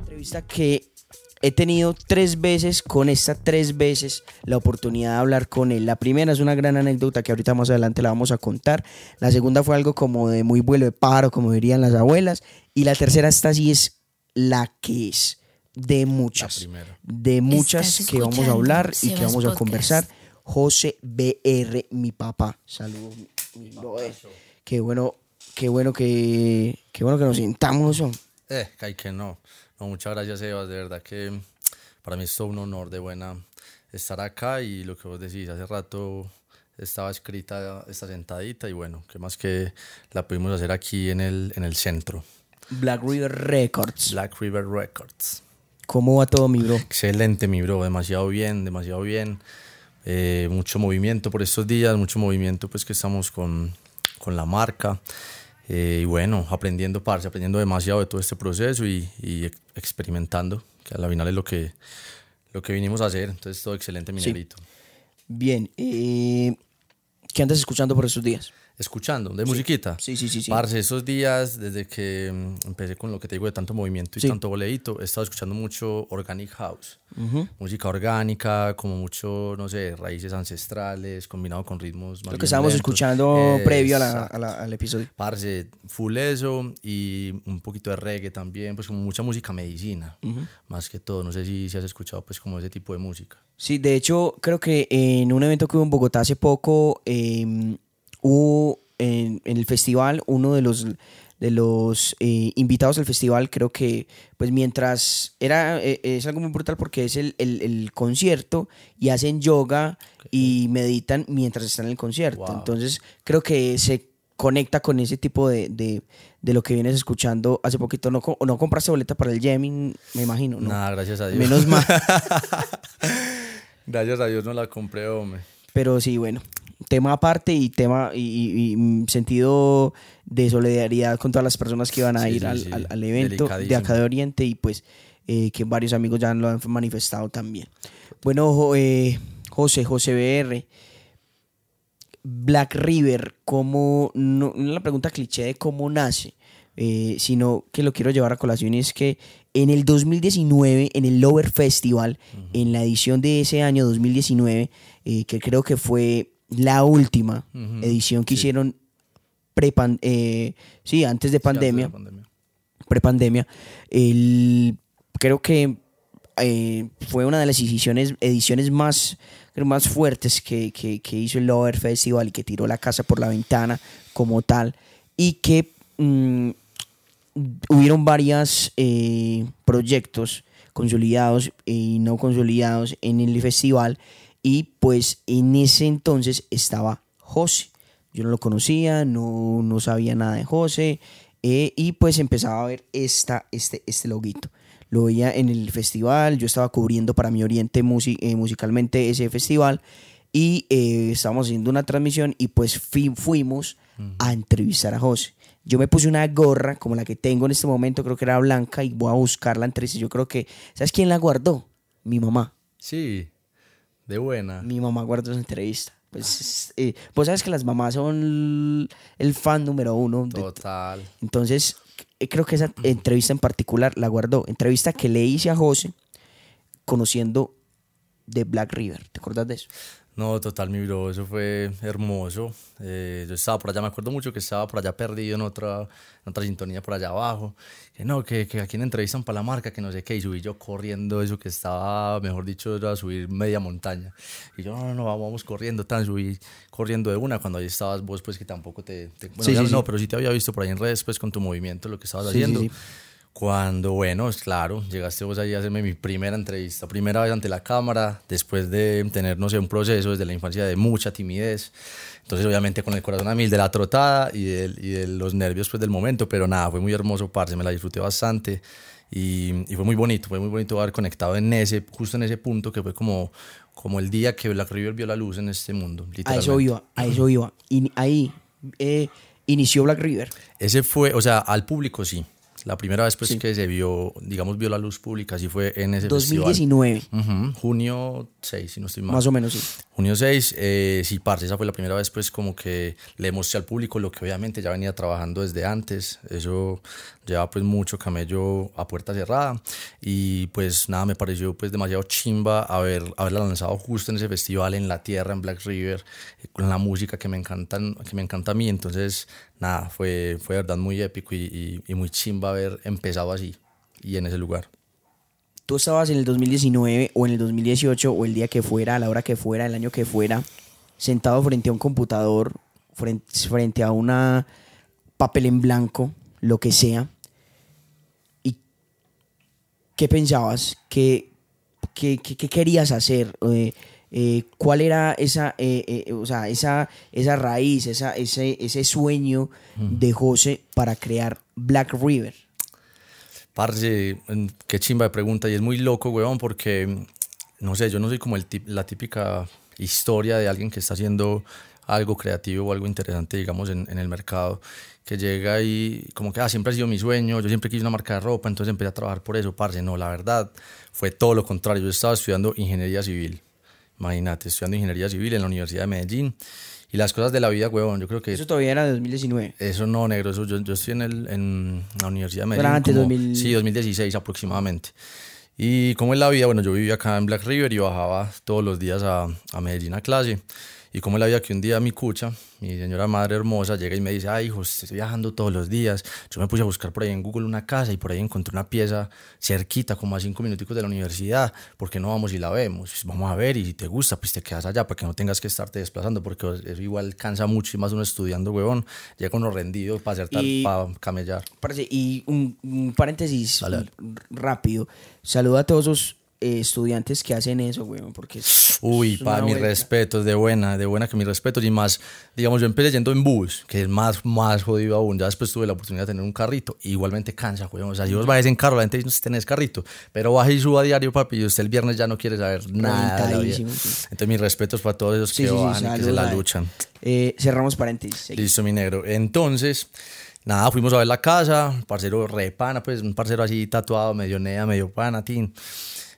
Entrevista que he tenido tres veces, con esta tres veces, la oportunidad de hablar con él. La primera es una gran anécdota que ahorita más adelante la vamos a contar. La segunda fue algo como de muy vuelo de paro, como dirían las abuelas. Y la tercera, esta sí es la que es de muchas. De muchas que vamos a hablar y que vamos a conversar. José BR, mi papá. Saludos, mi, brother. Qué bueno, qué bueno que, qué bueno que nos sintamos. Eh, que hay que no. No, muchas gracias, Sebas. De verdad que para mí es todo un honor de buena estar acá y lo que vos decís, hace rato estaba escrita esta sentadita y bueno, qué más que la pudimos hacer aquí en el, en el centro. Black River Records. Black River Records. ¿Cómo va todo, mi bro? Excelente, mi bro, demasiado bien, demasiado bien. Eh, mucho movimiento por estos días, mucho movimiento pues que estamos con, con la marca. Eh, y bueno, aprendiendo, parce, aprendiendo demasiado de todo este proceso y, y ex- experimentando, que a la final es lo que, lo que vinimos a hacer. Entonces, todo excelente, mi Sí. Bien. eh, ¿Qué andas escuchando por estos días? Escuchando, de musiquita. Sí, sí, sí, sí. Parce, esos días, desde que mm, empecé con lo que te digo de tanto movimiento y Sí. tanto boleíto, he estado escuchando mucho Organic House. Música orgánica, como mucho, no sé, raíces ancestrales, combinado con ritmos más Lo que estábamos lentos. escuchando previo a la- a la- al episodio. Parce, full eso y un poquito de reggae también, pues como mucha música medicina, más que todo. No sé si, si has escuchado pues como ese tipo de música. Sí, de hecho, creo que en un evento que hubo en Bogotá hace poco, eh, hubo en, en el festival uno de los de los eh, invitados al festival, creo que pues mientras era eh, es algo muy brutal porque es el, el- el concierto y hacen yoga y meditan mientras están en el concierto. Wow. Entonces creo que se conecta con ese tipo de, de, de lo que vienes escuchando hace poquito. No, no compraste boleta para el jamming, me imagino, ¿no? Nada, gracias a Dios. Menos mal. gracias a Dios no la compré, hombre. Pero sí, bueno, tema aparte y tema y, y- y, mm, sentido de solidaridad con todas las personas que iban a Sí, ir sí, al, sí. al- al evento de acá de Oriente y pues eh, que varios amigos ya lo han manifestado también. Bueno, eh, José, José BR, Black River, ¿cómo, no, no la pregunta cliché de cómo nace, eh, sino que lo quiero llevar a colación y es que en el 2019, en el Lover Festival, en la edición de ese año 2019, eh, que creo que fue la última Ujú, edición que sí. hicieron prepan eh, sí, antes de Sí, pandemia, la pandemia. prepandemia, creo que eh, fue una de las ediciones, ediciones más, más fuertes que, que- que hizo el Lover Festival y que tiró la casa por la ventana como tal. Y que mm, hubieron varios proyectos consolidados y no consolidados en el festival y pues en ese entonces estaba José. Yo no lo conocía, no, no sabía nada de José eh, y pues empezaba a ver esta, este, este loguito. Lo veía en el festival, yo estaba cubriendo para mi Oriente eh, musicalmente ese festival y eh, estábamos haciendo una transmisión y pues fui- fuimos a entrevistar a José. Yo me puse una gorra como la que tengo en este momento, creo que era blanca y voy a buscarla entre sí. Yo creo que, ¿sabes quién la guardó? Mi mamá. Sí, de buena. Mi mamá guardó esa entrevista. Pues, eh, pues sabes que las mamás son el fan número uno. de- Total. entonces, eh, creo que esa entrevista en particular la guardó. Entrevista que le hice a José conociendo de Black River. ¿Te acuerdas de eso? No, total, mi bro, eso fue hermoso. Eh, yo estaba por allá, me acuerdo mucho que estaba por allá perdido en otra, en otra sintonía por allá abajo. Que no, que, que aquí en entrevistan para la marca, que no sé qué, y subí yo corriendo eso que estaba, mejor dicho, era subir media montaña. Y yo, no, no, no, vamos, corriendo, tan, subí corriendo de una cuando ahí estabas vos, pues que tampoco te... te- bueno, Sí, ya sí, no, sí. pero sí te había visto por ahí en redes, pues con tu movimiento, lo que estabas haciendo. Cuando, bueno, es claro, llegaste vos ahí a hacerme mi primera entrevista, primera vez ante la cámara, después de tener, no sé, un proceso desde la infancia de mucha timidez. Entonces, obviamente, con el corazón a mil de la trotada y de, y de los nervios pues, del momento, pero nada, fue muy hermoso, parce, me la disfruté bastante y, y fue muy bonito, fue muy bonito haber conectado en ese, justo en ese punto que fue como, como el día que Black River vio la luz en este mundo. A eso iba, a eso iba. Y ahí eh, inició Black River. Ese fue, o sea, al público sí. La primera vez pues que se vio, digamos, vio la luz pública, así fue en ese 2019. festival. junio 6, si no estoy mal. Más o menos, sí. Junio 6, eh, sí, parce, esa fue la primera vez pues como que le mostré al público lo que obviamente ya venía trabajando desde antes. Eso llevaba pues mucho camello a puerta cerrada y pues nada, me pareció pues demasiado chimba haber, haberla lanzado justo en ese festival en la tierra, en Black River, con la música que me, encantan, que me encanta a mí. Entonces, nada, fue, fue de verdad muy épico y, y, muy chimba haber empezado así y en ese lugar. Tú estabas en el 2019 o en el 2018 o el día que fuera, a la hora que fuera, el año que fuera, sentado frente a un computador, frente, frente a una papel en blanco, lo que sea. ¿Y qué pensabas? ¿Qué, qué, qué, querías hacer? Eh, eh, ¿Cuál era esa, eh, o sea, esa, esa raíz, esa, ese, ese sueño de José para crear Black River? Parce, qué chimba de pregunta. Y es muy loco, weón, porque, no sé, yo no soy como el la típica historia de alguien que está haciendo algo creativo o algo interesante, digamos, en, en el mercado que llega y como que ah, siempre ha sido mi sueño, yo siempre quise una marca de ropa, entonces empecé a trabajar por eso, parce, no, la verdad fue todo lo contrario, yo estaba estudiando ingeniería civil, imagínate, estudiando ingeniería civil en la Universidad de Medellín y las cosas de la vida, huevón, yo creo que... Eso todavía era de 2019. Eso no, negro, eso, yo, yo estoy en, el, en la Universidad de Medellín. Era antes, 2000... Sí, 2016 aproximadamente. Y como es la vida, bueno, yo vivía acá en Black River y bajaba todos los días a, a Medellín a clase. Y como la vida que un día mi cucha, mi señora madre hermosa, llega y me dice, ay, hijo, estoy viajando todos los días. Yo me puse a buscar por ahí en Google una casa y por ahí encontré una pieza cerquita, como a cinco minuticos de la universidad. ¿Por qué no vamos y la vemos? Vamos a ver y si te gusta, pues te quedas allá para que no tengas que estarte desplazando, porque eso igual cansa mucho y más uno estudiando, huevón. Llega uno rendido para hacer tal, para camellar. Y un, un paréntesis rápido. Saluda a todos los eh, estudiantes que hacen eso, weón, porque Uy, para mis respetos, de buena, de buena que mis respetos, y más, digamos, yo empecé yendo en bus, que es más, más jodido aún, ya después tuve la oportunidad de tener un carrito, igualmente cansa, weón, o sea, si vos vais en carro, la gente dice, no tenés carrito, pero baja y suba a diario, papi, y usted el viernes ya no quiere saber nada Entonces, mis respetos para todos esos que van y que se la luchan. Eh, cerramos paréntesis. Listo, mi negro. Entonces... Nada, fuimos a ver la casa, parcero re pana, pues un parcero así tatuado, medio nea, medio pana, tin.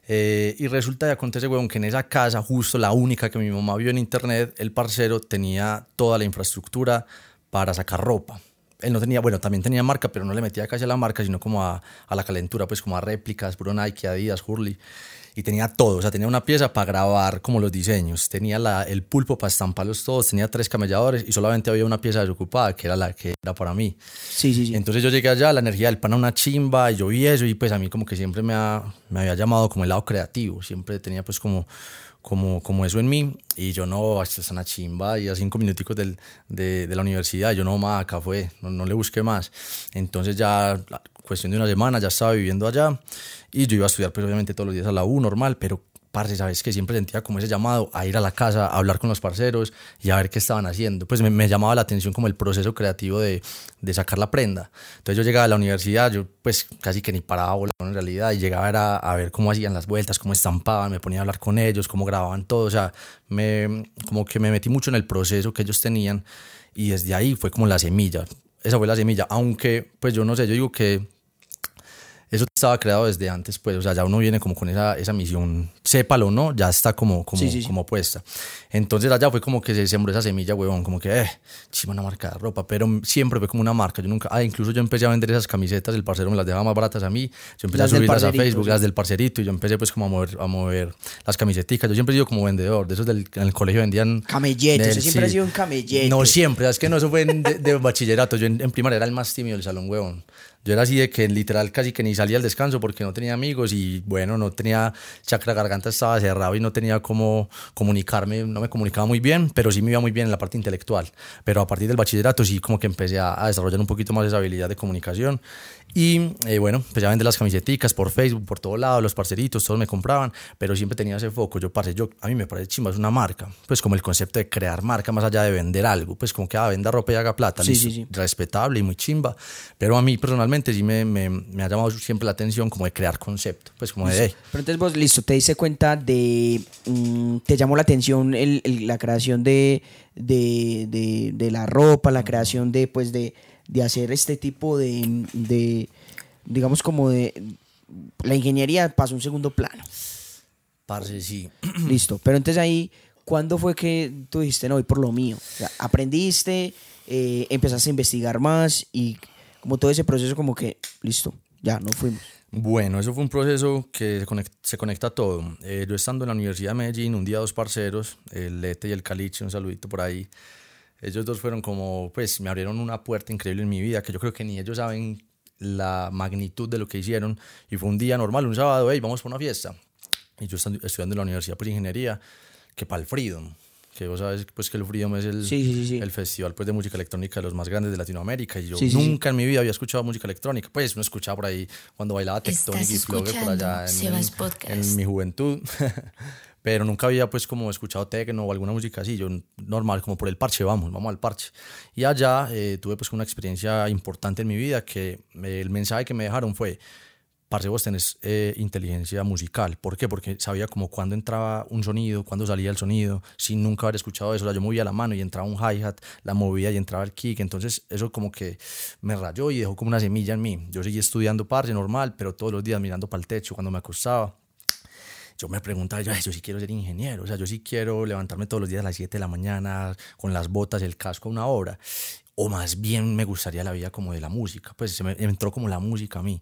Eh, y resulta y acontece, weón, que en esa casa, justo la única que mi mamá vio en internet, el parcero tenía toda la infraestructura para sacar ropa. Él no tenía, bueno, también tenía marca, pero no le metía casi a la marca, sino como a, a la calentura, pues como a réplicas, puro Nike, Adidas, Hurley y tenía todo, o sea, tenía una pieza para grabar como los diseños, tenía la, el pulpo para estamparlos todos, tenía tres camelladores y solamente había una pieza desocupada que era la que era para mí. Sí, sí, sí. Entonces yo llegué allá, la energía del pana una chimba y yo vi eso y pues a mí como que siempre me, ha, me había llamado como el lado creativo, siempre tenía pues como como, como eso en mí y yo no, es una chimba y a cinco minuticos del, de, de, la universidad, yo no, más acá fue, no, no, le busqué más. Entonces ya, cuestión de una semana, ya estaba viviendo allá y yo iba a estudiar pues obviamente todos los días a la U normal, pero parce, sabes que siempre sentía como ese llamado a ir a la casa, a hablar con los parceros y a ver qué estaban haciendo. Pues me, me llamaba la atención como el proceso creativo de, de, sacar la prenda. Entonces yo llegaba a la universidad, yo pues casi que ni paraba bola en realidad y llegaba a, a ver cómo hacían las vueltas, cómo estampaban, me ponía a hablar con ellos, cómo grababan todo, o sea, me, como que me metí mucho en el proceso que ellos tenían y desde ahí fue como la semilla. Esa fue la semilla, aunque pues yo no sé, yo digo que eso estaba creado desde antes, pues, o sea, ya uno viene como con esa, esa misión, sépalo o no, ya está como, como, como puesta. Entonces allá fue como que se sembró esa semilla, huevón, como que, eh, chima una marca de ropa, pero siempre fue como una marca. Yo nunca, ah, incluso yo empecé a vender esas camisetas, el parcero me las dejaba más baratas a mí, yo empecé a subirlas a Facebook, las del parcerito, y yo empecé pues como a mover, a mover las camisetas. Yo siempre he sido como vendedor, de esos del en el colegio vendían... Camelletes, siempre he sido un camellete. No siempre, es que no, eso fue de, bachillerato, yo en, en primaria era el más tímido del salón, huevón. Yo era así de que literal casi que ni salía al descanso porque no tenía amigos y bueno, no tenía, chakra garganta estaba cerrado y no tenía cómo comunicarme, no me comunicaba muy bien, pero sí me iba muy bien en la parte intelectual. Pero a partir del bachillerato sí como que empecé a, a desarrollar un poquito más esa habilidad de comunicación y eh, bueno, pues ya vende las camisetas por Facebook, por todo lado, los parceritos, todos me compraban, pero siempre tenía ese foco. Yo, parce, yo, a mí me parece chimba, es una marca. Pues como el concepto de crear marca más allá de vender algo, pues como que ah, venda ropa y haga plata, sí, sí, sí. respetable y muy chimba. Pero a mí personalmente sí me, me, me, ha llamado siempre la atención como de crear concepto, pues como de... Pero entonces vos, listo, te diste cuenta de... Mm, te llamó la atención el, la creación de, de, de, de, la ropa, la creación de, pues, de de hacer este tipo de, digamos como de la ingeniería pasó a un segundo plano. Parce, sí. Listo. Pero entonces ahí, ¿cuándo fue que tú dijiste, no, voy por lo mío? O sea, aprendiste, eh, empezaste a investigar más y como todo ese proceso como que, listo, ya, no fuimos. Bueno, eso fue un proceso que se conecta, se conecta a todo. Eh, yo estando en la Universidad de Medellín, un día dos parceros, el Lete y el Caliche, un saludito por ahí. Ellos dos fueron como, pues me abrieron una puerta increíble en mi vida, que yo creo que ni ellos saben la magnitud de lo que hicieron. Y fue un día normal, un sábado, hey, vamos por una fiesta. Y yo estando- estudiando en la Universidad por Ingeniería, que para el Freedom, que vos sabes pues que el Freedom es el, Sí, sí, sí, sí. el festival pues, de música electrónica de los más grandes de Latinoamérica. Y yo Sí, sí, sí. nunca en mi vida había escuchado música electrónica. Pues uno escuchaba por ahí cuando bailaba Tectonic y Flogger por allá en, en- en mi juventud. Pero nunca había pues como escuchado techno o alguna música así. Yo normal, como por el parche, vamos, vamos al parche. Y allá eh, tuve pues una experiencia importante en mi vida que el mensaje que me dejaron fue, parce, vos tenés eh, inteligencia musical. ¿Por qué? Porque sabía como cuándo entraba un sonido, cuándo salía el sonido, sin nunca haber escuchado eso. O sea, yo movía la mano y entraba un hi-hat, la movía y entraba el kick. Entonces eso como que me rayó y dejó como una semilla en mí. Yo seguí estudiando parce normal, pero todos los días mirando para el techo cuando me acostaba yo me preguntaba, yo, "Ay, yo sí quiero ser ingeniero, o sea, yo sí quiero levantarme todos los días a las 7 de la mañana con las botas, el casco a una hora, o más bien me gustaría la vida como de la música, pues se me entró como la música a mí.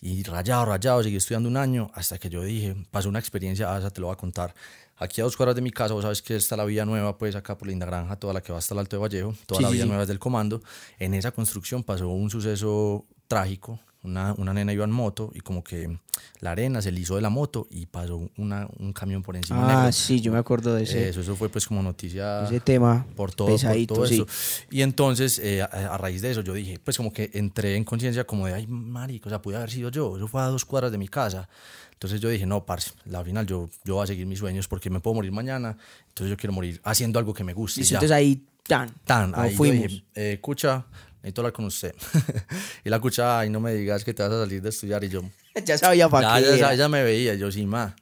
Y rayado, rayado, seguí estudiando un año hasta que yo dije, pasó una experiencia, ah, esa te lo voy a contar. Aquí a dos cuadras de mi casa, vos sabes que está la vía nueva, pues acá por Linda Granja, toda la que va hasta el Alto de Vallejo, toda Sí, la vía sí. nueva es del comando. En esa construcción pasó un suceso trágico. Una, una nena iba en moto y como que la arena se lisó de la moto y pasó una, un camión por encima. Ah, negro. sí, yo me acuerdo de ese, Eso, eso fue pues como noticia ese tema por todo, pesadito, por todo sí. eso. Y entonces, eh, a, a raíz de eso, yo dije, pues como que entré en conciencia como de, ay, marico, o sea, pude haber sido yo, eso fue a dos cuadras de mi casa. Entonces yo dije, no, parce, la final yo, yo voy a seguir mis sueños porque me puedo morir mañana, entonces yo quiero morir haciendo algo que me guste. Ya. entonces ahí, tan, Tan, ahí yo fuimos. dije, eh, cucha, necesito hablar con usted. y la cucha, ay, no me digas que te vas a salir de estudiar. Y yo, ya sabía para qué ya, ya me veía, yo sí, ma,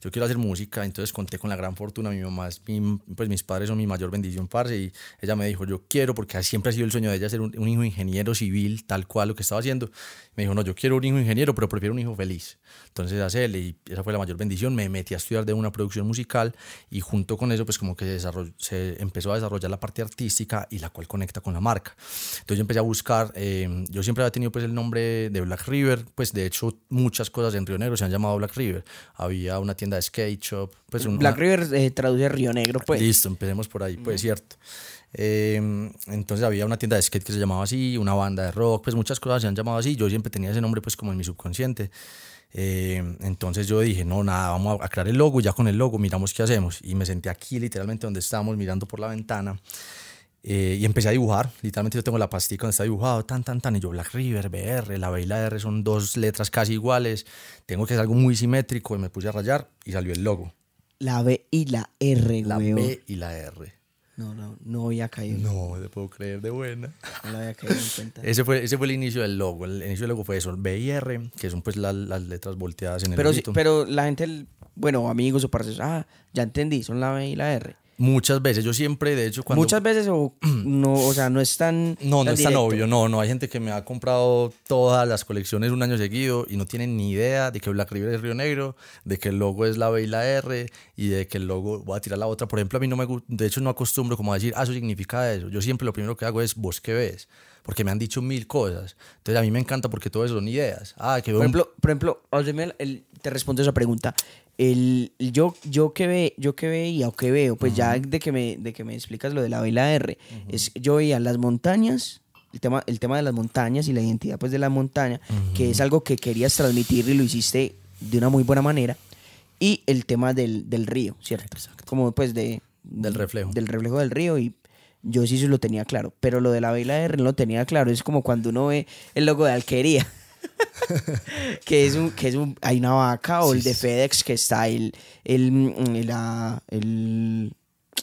yo quiero hacer música, entonces conté con la gran fortuna, mi mamá, es mi- pues mis padres son mi mayor bendición, parce, y ella me dijo, yo quiero, porque siempre ha sido el sueño de ella ser un, un hijo ingeniero civil, tal cual lo que estaba haciendo, me dijo, no, yo quiero un hijo ingeniero, pero prefiero un hijo feliz, entonces hacerle, y esa fue la mayor bendición, me metí a estudiar de una producción musical, y junto con eso, pues como que se, se empezó a desarrollar la parte artística, y la cual conecta con la marca, entonces yo empecé a buscar, eh, yo siempre había tenido pues el nombre de Black River, pues de hecho muchas cosas en Río Negro se han llamado Black River. Había una tienda de skate shop, pues Black River eh, traduce Río Negro, pues. Listo, empecemos por ahí, pues cierto. Eh, entonces había una tienda de skate que se llamaba así, una banda de rock, pues muchas cosas se han llamado así. Yo siempre tenía ese nombre pues como en mi subconsciente. Eh, entonces yo dije, no, nada, vamos a crear el logo ya con el logo miramos qué hacemos. Y me senté aquí literalmente donde estábamos mirando por la ventana. eh, y empecé a dibujar, literalmente yo tengo la pastica donde está dibujado, tan, tan, tan, y yo Black River, BR, la B y la R son dos letras casi iguales, tengo que hacer algo muy simétrico y me puse a rayar y salió el logo, La B y la R, la weón. B y la R. No, no, no había caído. No, No, te puedo creer de buena. lo había caído en cuenta. Ese fue, ese fue el inicio del logo. El inicio del logo fue eso, B y R, que son pues la- las letras volteadas en el Pero, sí, pero la gente, bueno, amigos o parceros, ah, ya entendí, son la B y la R. Muchas veces, yo siempre, de hecho, cuando... Muchas veces o no, o sea, no es tan No, no es tan obvio, no, no. Hay gente que me ha comprado todas las colecciones un año seguido y no tienen ni idea de que Black River es Río Negro, de que el logo es la B y la R y de que el logo, voy a tirar la otra. Por ejemplo, a mí no me gusta, de hecho no acostumbro como a decir, ah, eso significa eso. Yo siempre lo primero que hago es, ¿vos qué ves? Porque me han dicho mil cosas. Entonces a mí me encanta porque todo eso son ideas. Ah, que veo Por un- ejemplo, por ejemplo, el- el- te respondo esa pregunta. El, yo, yo que ve, yo que veía o que veo, pues ya de que me, de que me explicas lo de la B y la R, es yo veía las montañas, el tema, el tema de las montañas y la identidad pues de la montaña, que es algo que querías transmitir y lo hiciste de una muy buena manera, y el tema del, del río, ¿cierto? Como pues de... Del reflejo. Del reflejo del río y yo sí eso lo tenía claro, pero lo de la B y la R no lo tenía claro, es como cuando uno ve el logo de alquería. que es un, que es un, hay una vaca o el de FedEx que está el, el, la, el-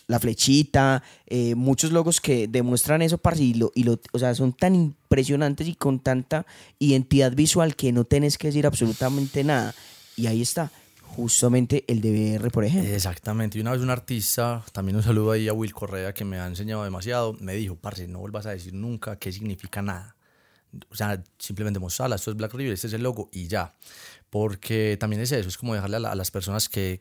la flechita, eh, muchos logos que demuestran eso, parce, y lo, y lo- o sea, son tan impresionantes y con tanta identidad visual que no tenés que decir absolutamente nada. Y ahí está, justamente el de BR, por ejemplo. Exactamente. Y una vez un artista, también un saludo ahí a Will Correa, que me ha enseñado demasiado, me dijo, parce, no vuelvas a decir nunca qué significa nada. o sea, simplemente mostrarla, esto es Black River, este es el logo y ya. Porque también es eso, es como dejarle a, las personas que,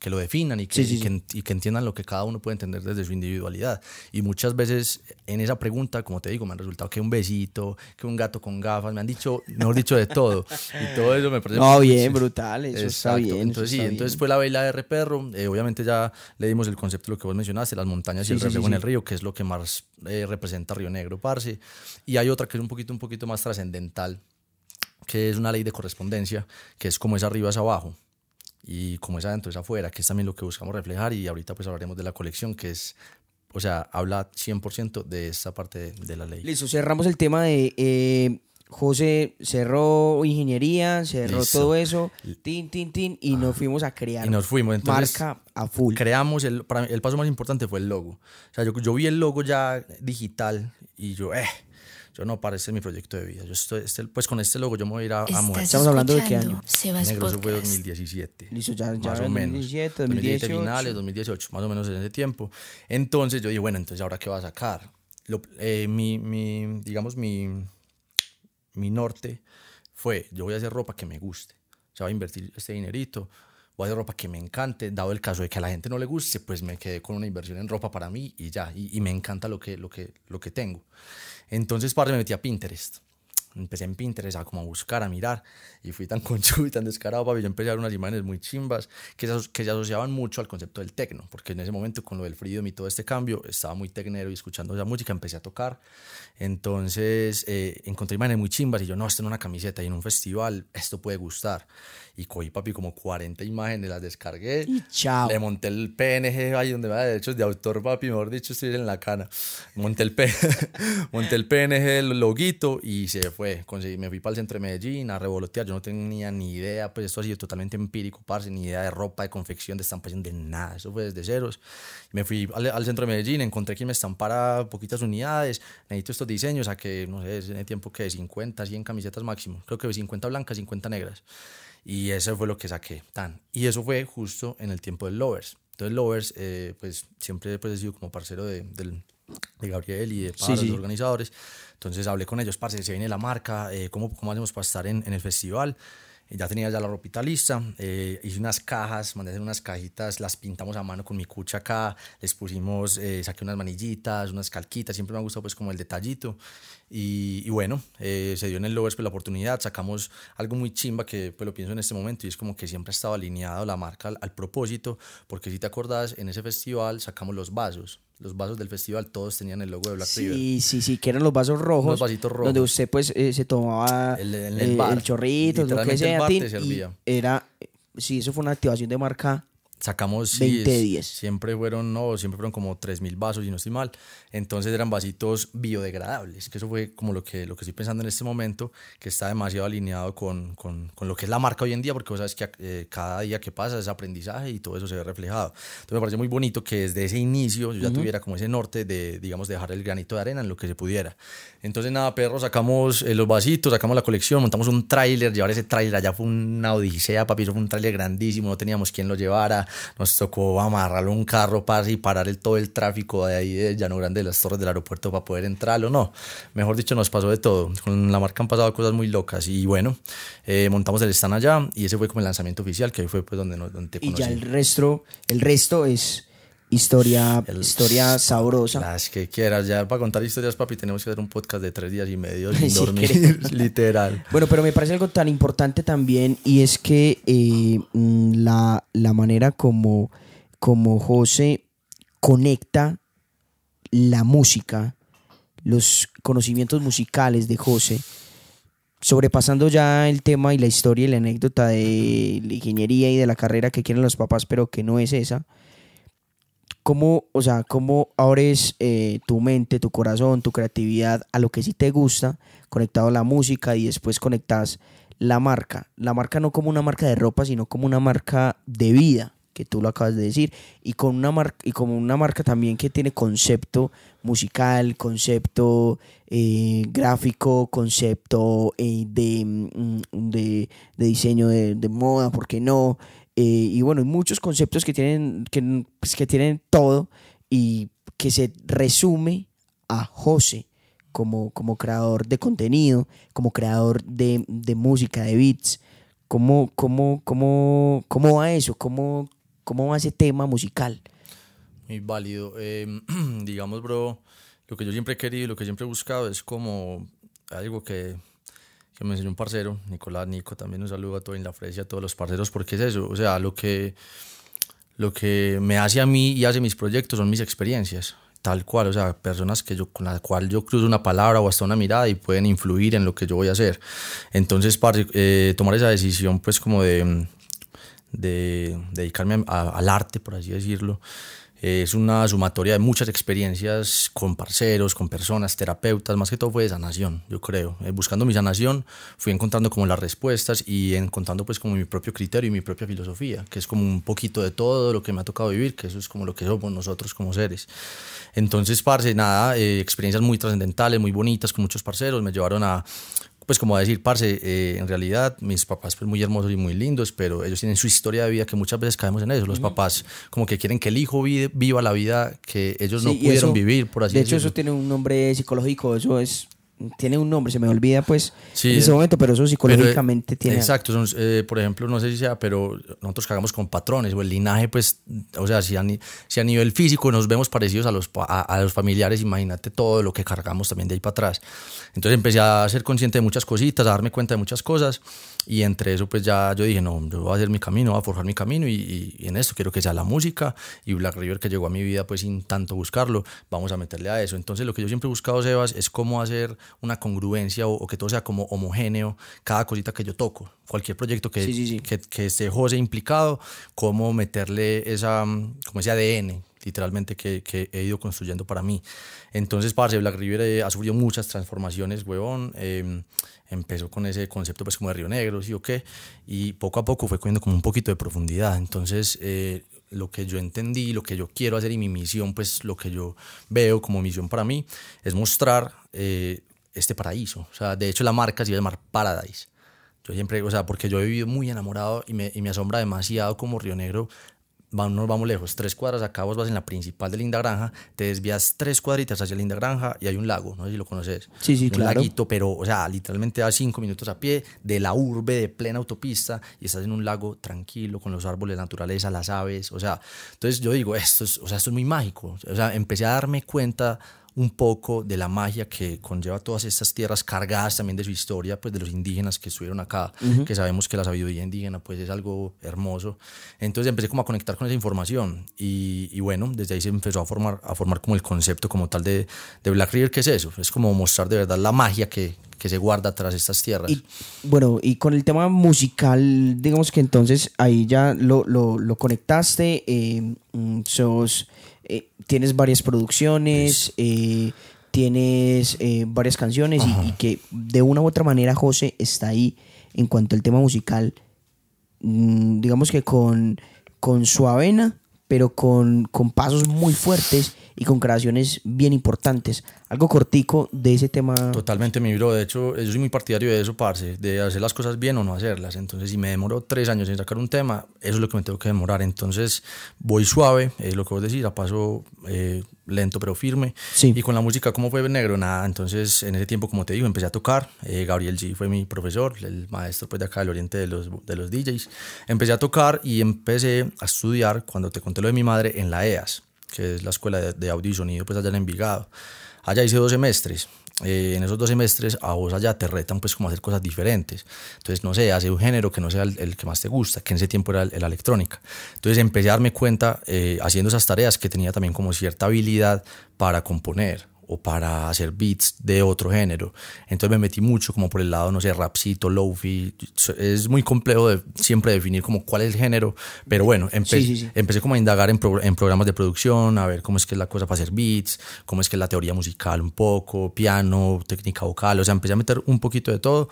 que lo definan y que, y que, entiendan lo que cada uno puede entender desde su individualidad. Y muchas veces en esa pregunta, como te digo, me han resultado que un besito, que un gato con gafas, me han dicho, mejor dicho, de todo. Y todo eso me parece... No, bien, brutal, eso está bien. Entonces sí, entonces fue la vela de Perro, eh, obviamente ya le dimos el concepto de lo que vos mencionaste, las montañas y el reflejo en el río, que es lo que más eh, representa Río Negro, parce. Y hay otra que es un poquito, un poquito más trascendental, que es una ley de correspondencia, que es como es arriba es abajo y como es adentro es afuera, que es también lo que buscamos reflejar y ahorita pues hablaremos de la colección que es, o sea, habla 100% de esta parte de, la ley. Listo, cerramos el tema de eh, José cerró ingeniería, cerró todo eso, tin, tin, tin, y nos fuimos a crear. Y nos fuimos, entonces. Marca a full. Creamos, el, el paso más importante fue el logo. O sea, yo, yo vi el logo ya digital y yo, eh, yo no, para este es mi proyecto de vida. Yo estoy, este, pues con este logo yo me voy a ir a, a Estamos hablando de qué año. Negro, eso fue 2017. Listo, ya, ya más o menos. 2017, 2018. finales, 2018, más o menos en ese tiempo. Entonces yo dije, bueno, entonces ahora qué va a sacar. Lo, eh, mi, mi, digamos, mi, mi norte fue, yo voy a hacer ropa que me guste. O sea, voy a invertir este dinerito a hacer ropa que me encante, dado el caso de que a la gente no le guste, pues me quedé con una inversión en ropa para mí y ya, y, y me encanta lo que, lo que, lo que tengo. Entonces, padre, me metí a Pinterest. Empecé en Pinterest a como a buscar, a mirar, y fui tan conchudo y tan descarado, papi. Yo empecé a ver unas imágenes muy chimbas que se, que se asociaban mucho al concepto del tecno, porque en ese momento, con lo del freedom y todo este cambio, estaba muy tecnero y escuchando esa música, empecé a tocar. Entonces, eh, encontré imágenes muy chimbas y yo, no, esto en una camiseta y en un festival, esto puede gustar. Y cogí, papi, como 40 imágenes, las descargué. Y chao. Le monté el PNG ahí donde va de derechos de autor, papi, mejor dicho, estoy en la cana. Monté el, P monté el PNG, el loguito y se fue. Conseguí, me fui para el centro de Medellín a revolotear. Yo no tenía ni idea, pues esto ha sido totalmente empírico, parce, ni idea de ropa, de confección, de estampación, de nada. Eso fue desde ceros. Me fui al, centro de Medellín, encontré quien me estampara poquitas unidades. Necesito estos diseños, a que, no sé, en el tiempo que 50, 100 camisetas máximo. Creo que 50 blancas, 50 negras. Y eso fue lo que saqué. Tan. Y eso fue justo en el tiempo del Lovers. Entonces Lovers, eh, pues siempre pues, he sido como parcero de, de Gabriel y de para los organizadores. Entonces hablé con ellos, parce, se viene la marca, eh, ¿cómo, ¿cómo hacemos para estar en, en el festival? ya tenía ya la ropita lista, eh, hice unas cajas, mandé hacer unas cajitas, las pintamos a mano con mi cucha acá, les pusimos, eh, saqué unas manillitas, unas calquitas, siempre me ha gustado pues como el detallito. Y, bueno, eh, se dio en el Lovers pues, la oportunidad, sacamos algo muy chimba que pues lo pienso en este momento y es como que siempre ha estado alineado la marca al, propósito, porque si te acordás, en ese festival sacamos los vasos, los vasos del festival todos tenían el logo de Black River. Sí, sí, sí, que eran los vasos rojos. Los vasitos rojos. Donde usted pues se tomaba el, el, chorrito, lo que sea. era, sí, eso fue una activación de marca sacamos 20 siempre fueron no siempre fueron como 3000 vasos y no estoy mal. Entonces eran vasitos biodegradables que eso fue como lo que lo que estoy pensando en este momento que está demasiado alineado con, con, con lo que es la marca hoy en día porque vos sabes que eh, cada día que pasa es aprendizaje y todo eso se ve reflejado. Entonces me parece muy bonito que desde ese inicio yo ya tuviera como ese norte de digamos dejar el granito de arena en lo que se pudiera. Entonces nada perro sacamos eh, los vasitos sacamos la colección montamos un tráiler llevar ese tráiler allá fue una odisea papi eso fue un tráiler grandísimo no teníamos quien lo llevara nos tocó amarrarle un carro para y parar el, todo el tráfico de ahí de Llano Grande de las torres del aeropuerto para poder entrar o no. Mejor dicho, nos pasó de todo. Con la marca han pasado cosas muy locas y bueno, eh, montamos el stand allá y ese fue como el lanzamiento oficial, que ahí fue pues donde, donde te conocí. Y ya el resto, el resto es historia, historia sabrosa. Las que quieras, ya para contar historias, papi, tenemos que hacer un podcast de tres días y medio sin dormir, literal. Bueno, pero me parece algo tan importante también y es que eh, mm, la, la, manera como, como José conecta la música, los conocimientos musicales de José, sobrepasando ya el tema y la historia y la anécdota de la ingeniería y de la carrera que quieren los papás, pero que no es esa ¿Cómo, o sea, cómo abres eh, tu mente, tu corazón, tu creatividad a lo que sí te gusta, conectado a la música y después conectas la marca? La marca no como una marca de ropa, sino como una marca de vida, que tú lo acabas de decir, y, con una marca, y como una marca también que tiene concepto musical, concepto eh, gráfico, concepto eh, mm, de, de, diseño de, de moda, ¿por qué no? Eh, y bueno, hay muchos conceptos que tienen, que, pues, que tienen todo y que se resume a José como, como creador de contenido, como creador de, de música, de beats. ¿Cómo, cómo, cómo, cómo va eso? ¿Cómo, ¿Cómo va ese tema musical? Muy válido. Eh, digamos, bro, lo que yo siempre he querido, lo que siempre he buscado es como algo que, que me enseñó un parcero, Nicolás Nico, también un saludo a todo en la fresia, a todos los parceros, porque es eso, o sea, lo que, lo que me hace a mí y hace mis proyectos son mis experiencias tal cual, o sea, personas que yo, con las cuales yo cruzo una palabra o hasta una mirada y pueden influir en lo que yo voy a hacer. Entonces, para eh, tomar esa decisión, pues como de, de dedicarme al arte, por así decirlo, es una sumatoria de muchas experiencias con parceros, con personas, terapeutas, más que todo fue de sanación, yo creo. Eh, buscando mi sanación fui encontrando como las respuestas y encontrando pues como mi propio criterio y mi propia filosofía, que es como un poquito de todo lo que me ha tocado vivir, que eso es como lo que somos nosotros como seres. Entonces, parce, nada, eh, experiencias muy trascendentales, muy bonitas con muchos parceros, me llevaron a pues como a decir, parce, eh, en realidad mis papás pues muy hermosos y muy lindos, pero ellos tienen su historia de vida que muchas veces caemos en eso. Los papás como que quieren que el hijo viva la vida que ellos no pudieron vivir, por así De hecho, eso tiene un nombre psicológico, eso es tiene un nombre, se me olvida pues en ese momento, pero eso psicológicamente tiene... Exacto, son, eh, por ejemplo, no sé si sea, pero nosotros cagamos con patrones o el linaje, pues, o sea, si a, si a nivel físico nos vemos parecidos a los, a, los familiares, imagínate todo lo que cargamos también de ahí para atrás. Entonces empecé a ser consciente de muchas cositas, a darme cuenta de muchas cosas y entre eso pues ya yo dije, no, yo voy a hacer mi camino, voy a forjar mi camino y, y en esto quiero que sea la música y Black River que llegó a mi vida pues sin tanto buscarlo, vamos a meterle a eso. Entonces lo que yo siempre he buscado, Sebas, es cómo hacer una congruencia o, que todo sea como homogéneo, cada cosita que yo toco, cualquier proyecto que, que, que esté José implicado, cómo meterle esa, como ese ADN literalmente que, que, he ido construyendo para mí. Entonces, parce, Black River eh, ha sufrido muchas transformaciones, huevón. Em, empezó con ese concepto pues como de Río Negro, sí o qué, y poco a poco fue cogiendo como un poquito de profundidad. Entonces, eh, lo que yo entendí, lo que yo quiero hacer y mi misión, pues lo que yo veo como misión para mí, es mostrar eh, este paraíso. O sea, de hecho la marca se llama Paradise. Yo siempre, o sea, porque yo he vivido muy enamorado y me, y me asombra demasiado como Río Negro no vamos lejos, tres cuadras acá vos vas en la principal de Linda Granja, te desvías tres cuadritas hacia Linda Granja y hay un lago, no sé si lo conoces. Sí, sí, un claro. laguito, pero, o sea, literalmente a cinco minutos a pie de la urbe de plena autopista y estás en un lago tranquilo con los árboles, la naturaleza, las aves, o sea, entonces yo digo, esto es, o sea, esto es muy mágico, o sea, empecé a darme cuenta un poco de la magia que conlleva todas estas tierras cargadas también de su historia, pues de los indígenas que estuvieron acá, que sabemos que la sabiduría indígena pues es algo hermoso. Entonces empecé como a conectar con esa información y, bueno, desde ahí se empezó a formar, a formar como el concepto como tal de, de Black River, que es eso, es como mostrar de verdad la magia que, que se guarda tras estas tierras. Y, bueno, y con el tema musical, digamos que entonces ahí ya lo, lo, lo conectaste, eh, mm, sos eh, tienes varias producciones, eh, tienes eh, varias canciones y, que de una u otra manera José está ahí en cuanto al tema musical, mm, digamos que con, con su avena, pero con, con pasos muy fuertes y con creaciones bien importantes. Algo cortico de ese tema. Totalmente, mi bro. De hecho, yo soy muy partidario de eso, parce, de hacer las cosas bien o no hacerlas. Entonces, si me demoro tres años en sacar un tema, eso es lo que me tengo que demorar. Entonces, voy suave, es lo que vos decís, a paso eh, lento pero firme. Sí. Y con la música, ¿cómo fue negro? Nada. Entonces, en ese tiempo, como te digo, empecé a tocar. Eh, Gabriel G fue mi profesor, el maestro pues, de acá del oriente de los, de los DJs. Empecé a tocar y empecé a estudiar, cuando te conté lo de mi madre, en la EAS que es la escuela de, audio y sonido, pues allá en Envigado. Allá hice dos semestres. Eh, en esos dos semestres a vos allá te retan pues como hacer cosas diferentes. Entonces, no sé, hace un género que no sea el, que más te gusta, que en ese tiempo era la electrónica. Entonces empecé a darme cuenta, eh, haciendo esas tareas, que tenía también como cierta habilidad para componer o para hacer beats de otro género. Entonces me metí mucho como por el lado, no sé, rapcito, lofi. Es muy complejo de siempre definir como cuál es el género, pero bueno, empecé como a indagar en, en, programas de producción, a ver cómo es que es la cosa para hacer beats, cómo es que es la teoría musical un poco, piano, técnica vocal, o sea, empecé a meter un poquito de todo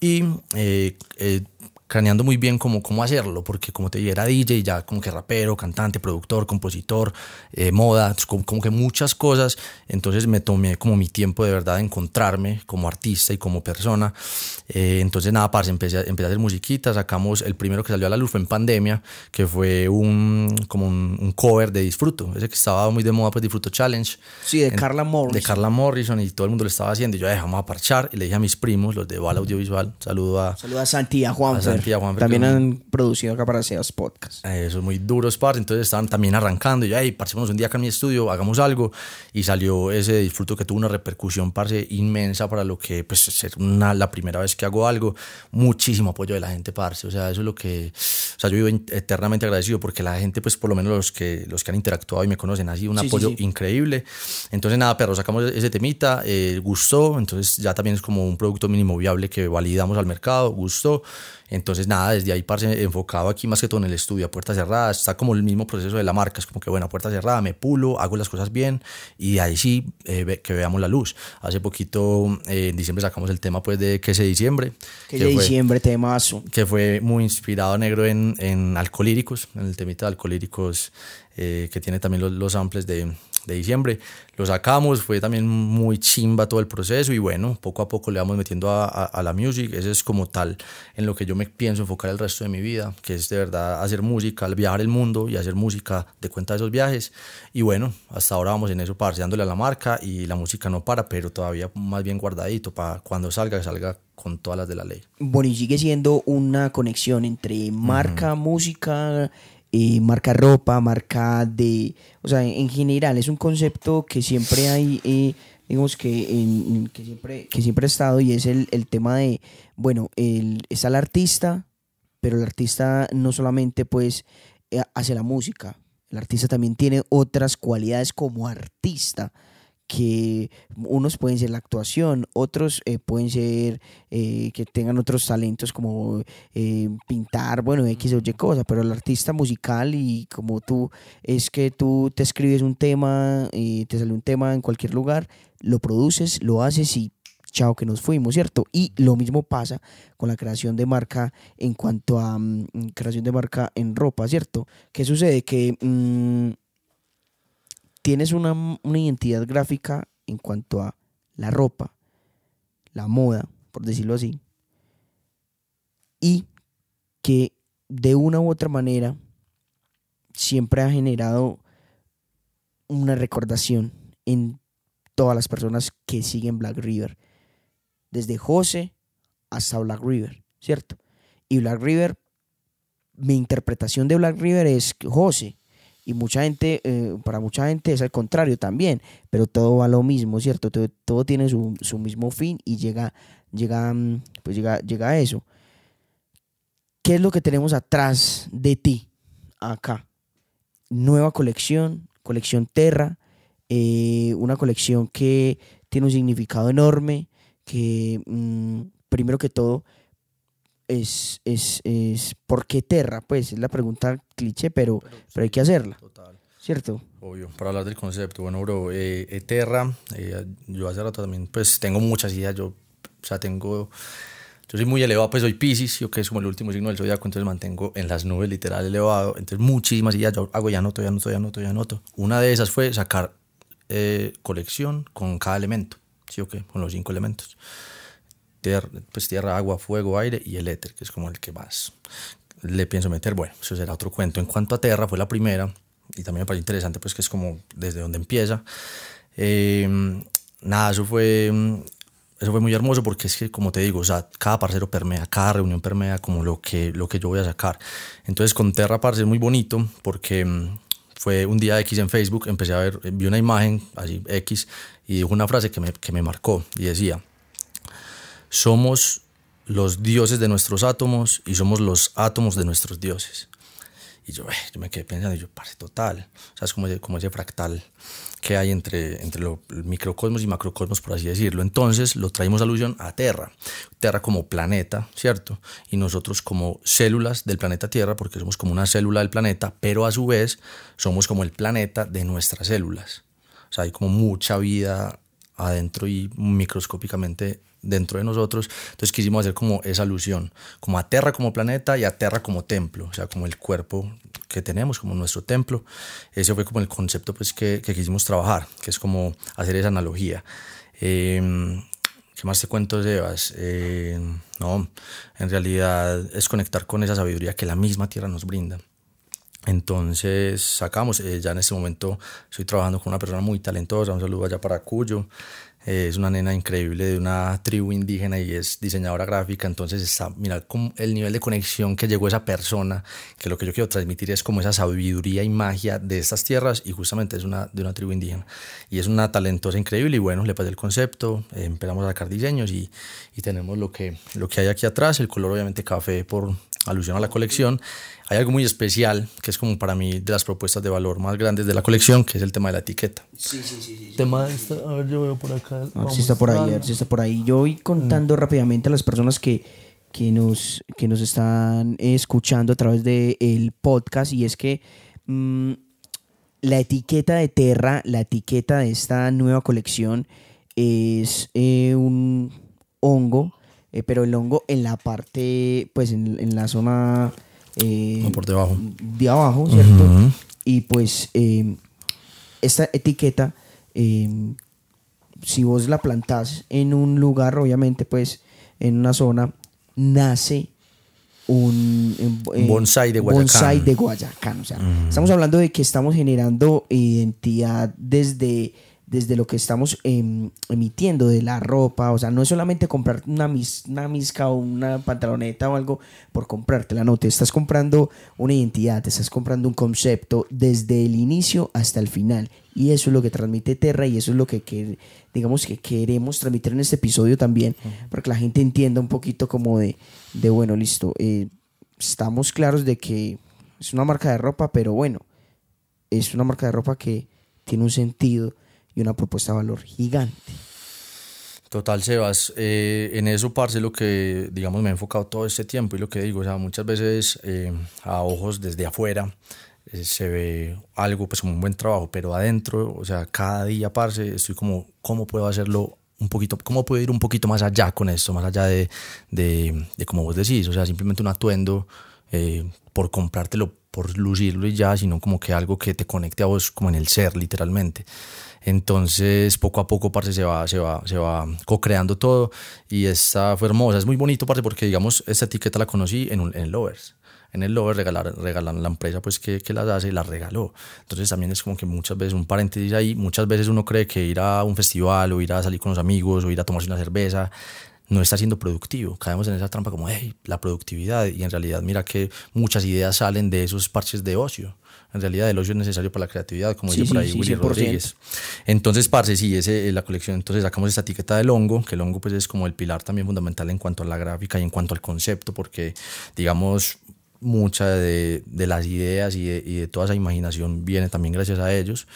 y... Eh, eh, craneando muy bien cómo, cómo hacerlo, porque como te dije, era DJ, ya como que rapero, cantante, productor, compositor, eh, moda, como, como, que muchas cosas. Entonces me tomé como mi tiempo de verdad de encontrarme como artista y como persona. Eh, entonces nada, parce, empecé, empecé a hacer musiquita, sacamos el primero que salió a la luz fue en pandemia, que fue un, como un, cover de Disfruto, ese que estaba muy de moda, pues Disfruto Challenge. Sí, de Carla Morrison. De Carla Morrison y todo el mundo lo estaba haciendo y yo, dejamos a parchar y le dije a mis primos, los de Val Audiovisual, saludo a... Saludo a Santi a Juan. También han producido acá para Seas Podcast. Eso, muy duros, parce. Entonces estaban también arrancando. Y hey, un día acá en mi estudio, hagamos algo. Y salió ese disfruto que tuvo una repercusión, parce, inmensa para lo que, pues, es una, la primera vez que hago algo. Muchísimo apoyo de la gente, parce. O sea, eso es lo que. O sea, yo vivo eternamente agradecido porque la gente, pues, por lo menos los que, los que han interactuado y me conocen, ha sido un apoyo increíble. Entonces, nada, pero sacamos ese temita, eh, gustó. Entonces, ya también es como un producto mínimo viable que validamos al mercado, gustó. Entonces, nada, desde ahí, parce, enfocado aquí más que todo en el estudio, a puerta cerrada, está como el mismo proceso de la marca, es como que, bueno, a puerta cerrada, me pulo, hago las cosas bien y ahí sí eh, que veamos la luz. Hace poquito, eh, en diciembre, sacamos el tema, pues, de que ese diciembre. Que, que diciembre, temazo. Que fue muy inspirado, negro, en, en Alcolíricos, en el temita de Alcolíricos, eh, que tiene también los, los samples de, de diciembre. Lo sacamos, fue también muy chimba todo el proceso y bueno, poco a poco le vamos metiendo a, a, la music. Ese es como tal en lo que yo me pienso enfocar el resto de mi vida, que es de verdad hacer música, viajar el mundo y hacer música de cuenta de esos viajes. Y bueno, hasta ahora vamos en eso, parceándole a la marca y la música no para, pero todavía más bien guardadito para cuando salga, que salga con todas las de la ley. Bueno, y sigue siendo una conexión entre marca, música eh, marca ropa, marca de, o sea, en general es un concepto que siempre hay, eh, digamos que, que, siempre, que siempre ha estado y es el, tema de, bueno, el, está el artista, pero el artista no solamente pues eh, hace la música, el artista también tiene otras cualidades como artista que unos pueden ser la actuación, otros eh, pueden ser eh, que tengan otros talentos como eh, pintar, bueno, X o Y cosa, pero el artista musical y como tú, es que tú te escribes un tema, y te sale un tema en cualquier lugar, lo produces, lo haces y chao que nos fuimos, ¿cierto? Y lo mismo pasa con la creación de marca en cuanto a mm, creación de marca en ropa, ¿cierto? ¿Qué sucede? Que... Mm, tienes una, identidad gráfica en cuanto a la ropa, la moda, por decirlo así, y que de una u otra manera siempre ha generado una recordación en todas las personas que siguen Black River, desde José hasta Black River, ¿cierto? Y Black River, mi interpretación de Black River es José, y mucha gente, eh, para mucha gente es al contrario también, pero todo va a lo mismo, ¿cierto? Todo, tiene su, mismo fin y llega, llega, mm, pues llega, llega a eso. ¿Qué es lo que tenemos atrás de ti acá? Nueva colección, colección Terra, eh, una colección que tiene un significado enorme, que mm, primero que todo es, es, es ¿por qué Terra? Pues es la pregunta cliché, pero, pero, hay que hacerla. Total. ¿Cierto? Obvio, para hablar del concepto. Bueno, bro, eh, eh Terra, eh, yo hace rato también, pues tengo muchas ideas, yo, o sea, tengo... Yo soy muy elevado, pues soy Pisces, yo que es como el último signo del zodiaco, entonces mantengo en las nubes literal elevado. Entonces muchísimas ideas, yo hago ya anoto, ya anoto, ya anoto, ya anoto. Una de esas fue sacar eh, colección con cada elemento, ¿sí o qué? Con los cinco elementos pues tierra, agua, fuego, aire y el éter, que es como el que más le pienso meter. Bueno, eso será otro cuento. En cuanto a tierra, fue la primera y también me parece interesante, pues que es como desde donde empieza. Em, nada, eso fue, eso fue muy hermoso porque es que, como te digo, o sea, cada parcero permea, cada reunión permea como lo que, lo que yo voy a sacar. Entonces, con Terra, parce, es muy bonito porque em, fue un día X en Facebook, empecé a ver, vi una imagen así X y dijo una frase que me, que me marcó y decía, somos los dioses de nuestros átomos y somos los átomos de nuestros dioses. Y yo, eh, yo me quedé pensando, y yo, parece total. O sea, es como ese, como ese fractal que hay entre, entre lo, el microcosmos y macrocosmos, por así decirlo. Entonces lo traemos alusión a Tierra. Tierra como planeta, ¿cierto? Y nosotros como células del planeta Tierra, porque somos como una célula del planeta, pero a su vez somos como el planeta de nuestras células. O sea, hay como mucha vida adentro y microscópicamente dentro de nosotros. Entonces quisimos hacer como esa alusión, como a Terra como planeta y a Terra como templo, o sea, como el cuerpo que tenemos, como nuestro templo. Ese fue como el concepto pues, que, que quisimos trabajar, que es como hacer esa analogía. Eh, ¿Qué más te cuento, Sebas? Eh, no, en realidad es conectar con esa sabiduría que la misma tierra nos brinda. Entonces sacamos, eh, ya en este momento estoy trabajando con una persona muy talentosa, un saludo allá para Cuyo, es una nena increíble de una tribu indígena y es diseñadora gráfica, entonces está, mira el nivel de conexión que llegó esa persona, que lo que yo quiero transmitir es como esa sabiduría y magia de estas tierras y justamente es una, de una tribu indígena. Y es una talentosa increíble y bueno, le pasé el concepto, eh, empezamos a sacar diseños y, y, tenemos lo que, lo que hay aquí atrás, el color obviamente café por alusión a la colección. Hay algo muy especial que es como para mí de las propuestas de valor más grandes de la colección, que es el tema de la etiqueta. Sí, sí, sí. sí, tema de esta, a ver, yo veo por acá. A ver si está por ahí, a ver si está por ahí. Yo voy contando rápidamente a las personas que, que, nos, que nos están escuchando a través del el podcast y es que mmm, la etiqueta de Terra, la etiqueta de esta nueva colección es eh, un hongo, eh, pero el hongo en la parte, pues en, en la zona... Eh, no, por debajo. De abajo, ¿cierto? Uh -huh. Y pues eh, esta etiqueta, eh, si vos la plantás en un lugar, obviamente, pues en una zona, nace un, bonsai de Guayacán. Bonsai de Guayacán. O sea, estamos hablando de que estamos generando identidad desde desde lo que estamos eh, emitiendo de la ropa, o sea, no es solamente comprar una, mis, una misca o una pantaloneta o algo por comprártela, no, te estás comprando una identidad, te estás comprando un concepto desde el inicio hasta el final. Y eso es lo que transmite Terra y eso es lo que, que digamos que queremos transmitir en este episodio también, uh -huh. para que la gente entienda un poquito como de, de bueno, listo, eh, estamos claros de que es una marca de ropa, pero bueno, es una marca de ropa que tiene un sentido y una propuesta de valor gigante. Total, Sebas. Eh, en eso, parce, lo que, digamos, me he enfocado todo este tiempo y lo que digo, o sea, muchas veces eh, a ojos desde afuera eh, se ve algo, pues, como un buen trabajo, pero adentro, o sea, cada día, parce, estoy como, ¿cómo puedo hacerlo un poquito, cómo puedo ir un poquito más allá con esto, más allá de, de, de como vos decís, o sea, simplemente un atuendo eh, por comprártelo, por lucirlo y ya, sino como que algo que te conecte a vos como en el ser, literalmente. Entonces, poco a poco, parce, se va, se va, se va co-creando todo y esta fue hermosa. Es muy bonito, parce, porque, digamos, esta etiqueta la conocí en, un, en Lovers. En el Lovers regalar, regalan la empresa pues que, que las hace, la regaló. Entonces también es como que muchas veces, un paréntesis ahí, muchas veces uno cree que ir a un festival o ir a salir con los amigos o ir a tomarse una cerveza no está siendo productivo. Caemos en esa trampa como, hey, la productividad. Y en realidad, mira que muchas ideas salen de esos parches de ocio. En realidad, el ocio es necesario para la creatividad, como sí, dice por ahí sí, Willy sí, Rodríguez. Entonces, parce, sí, ese, la colección. Entonces, sacamos esta etiqueta del hongo, que el hongo pues, es como el pilar también fundamental en cuanto a la gráfica y en cuanto al concepto, porque, digamos, mucha de, de las ideas y de, y de toda esa imaginación viene también gracias a ellos.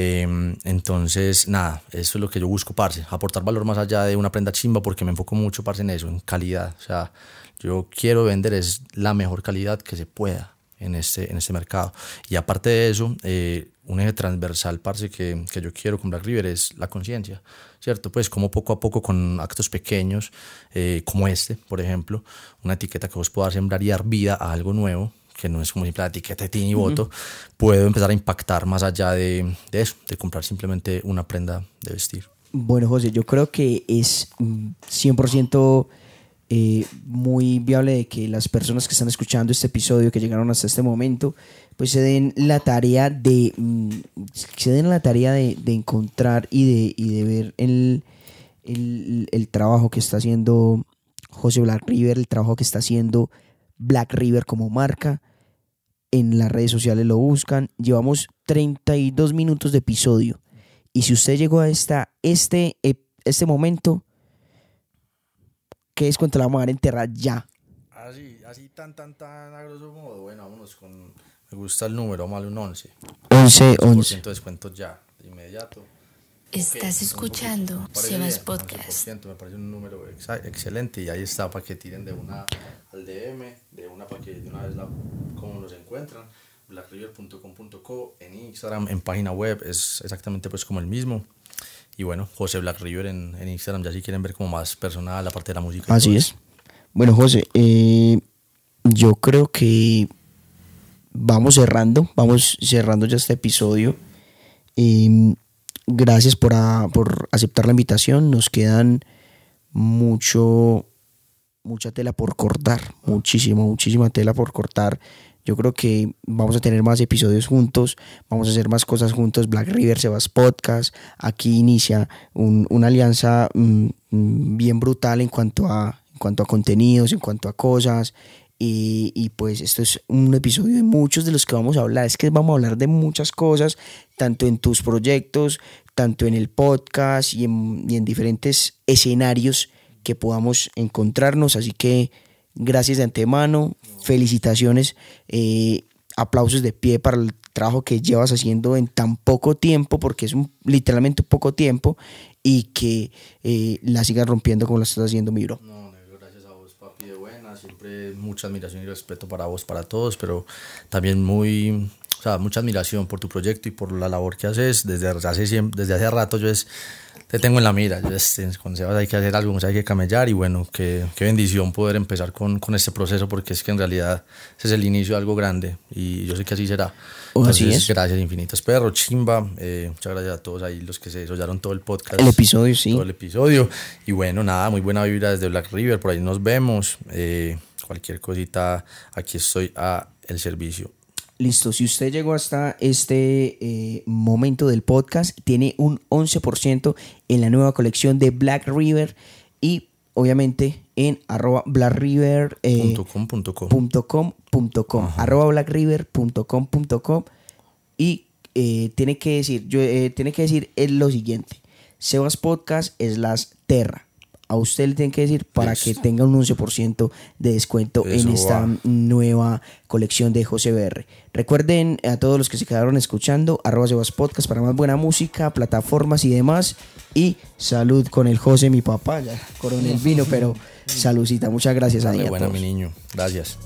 Eh, entonces, nada, eso es lo que yo busco, parce, aportar valor más allá de una prenda chimba porque me enfoco mucho, parce, en eso, en calidad. O sea, yo quiero vender es la mejor calidad que se pueda en este, en este mercado. Y aparte de eso, eh, un eje transversal, parce, que, que yo quiero con Black River es la conciencia, ¿cierto? Pues como poco a poco con actos pequeños, eh, como este, por ejemplo, una etiqueta que vos puedas sembrar y dar vida a algo nuevo, que no es como simple la etiqueta de Tini Voto, uh -huh. puedo empezar a impactar más allá de, de, eso, de comprar simplemente una prenda de vestir. Bueno, José, yo creo que es 100% eh, muy viable de que las personas que están escuchando este episodio, que llegaron hasta este momento, pues se den la tarea de, mm, se den la tarea de, de encontrar y de, y de ver el, el, el trabajo que está haciendo José Black River, el trabajo que está haciendo Black River como marca. En las redes sociales lo buscan. Llevamos 32 minutos de episodio. Y si usted llegó a esta, este, este momento, ¿qué descuento le vamos a dar en Terra ya? Así, así tan, tan, tan a grosso modo. Bueno, vámonos con. Me gusta el número, vamos un 11. 11, 11. de descuento ya, de inmediato. Estás escuchando Sebas Podcast. Me parece un número ex excelente y ahí está para que tiren de una al DM, de una para que de una vez la, cómo nos encuentran, blackriver.com.co en Instagram, en página web, es exactamente pues como el mismo. y bueno, José Black River en, en, Instagram, ya si quieren ver como más personal la parte de la música. Así es. Bueno, José, eh, yo creo que vamos cerrando, vamos cerrando ya este episodio. Eh, gracias por, por aceptar la invitación. Nos quedan mucho, mucha tela por cortar, muchísima, muchísima tela por cortar. Yo creo que vamos a tener más episodios juntos, vamos a hacer más cosas juntos. Black River Sebas Podcast. Aquí inicia un, una alianza mmm, bien brutal en cuanto, a, en cuanto a contenidos, en cuanto a cosas. Y, pues esto es un episodio de muchos de los que vamos a hablar. Es que vamos a hablar de muchas cosas, tanto en tus proyectos, tanto en el podcast y en, diferentes escenarios que podamos encontrarnos. Así que gracias de antemano, felicitaciones, eh, aplausos de pie para el trabajo que llevas haciendo en tan poco tiempo, porque es un, literalmente poco tiempo, y que eh, la sigas rompiendo como la estás haciendo, mi bro gracias a vos, papi, de buena, siempre mucha admiración y respeto para vos, para todos, pero también muy, o sea, mucha admiración por tu proyecto y por la labor que haces. Desde hace, desde hace rato yo es, te tengo en la mira. Yo es, con Sebas hay que hacer algo, hay que camellar y bueno, qué, qué bendición poder empezar con, con, este proceso porque es que en realidad ese es el inicio de algo grande y yo sé que así será. Entonces, así es. gracias infinitas, perro, chimba. Eh, muchas gracias a todos ahí los que se desarrollaron todo el podcast. El episodio, sí. Todo el episodio. Y bueno, nada, muy buena vibra desde Black River, por ahí nos vemos. Eh, cualquier cosita, aquí estoy a el servicio. Listo, si usted llegó hasta este eh, momento del podcast, tiene un 11% en la nueva colección de Black River y obviamente en arroba blackriver eh, arroba blackriver.com.com y eh, tiene que decir, yo, eh, tiene que decir es lo siguiente, Sebas Podcast es las Terra. A usted le tiene que decir para que tenga un 11% de descuento Eso en esta va. nueva colección de José BR. Recuerden a todos los que se quedaron escuchando, arroba Sebas Podcast para más buena música, plataformas y demás. Y salud con el José, mi papá, ya coroné el vino, pero saludcita. Muchas gracias a Dale, a buena todos. mi niño. Gracias.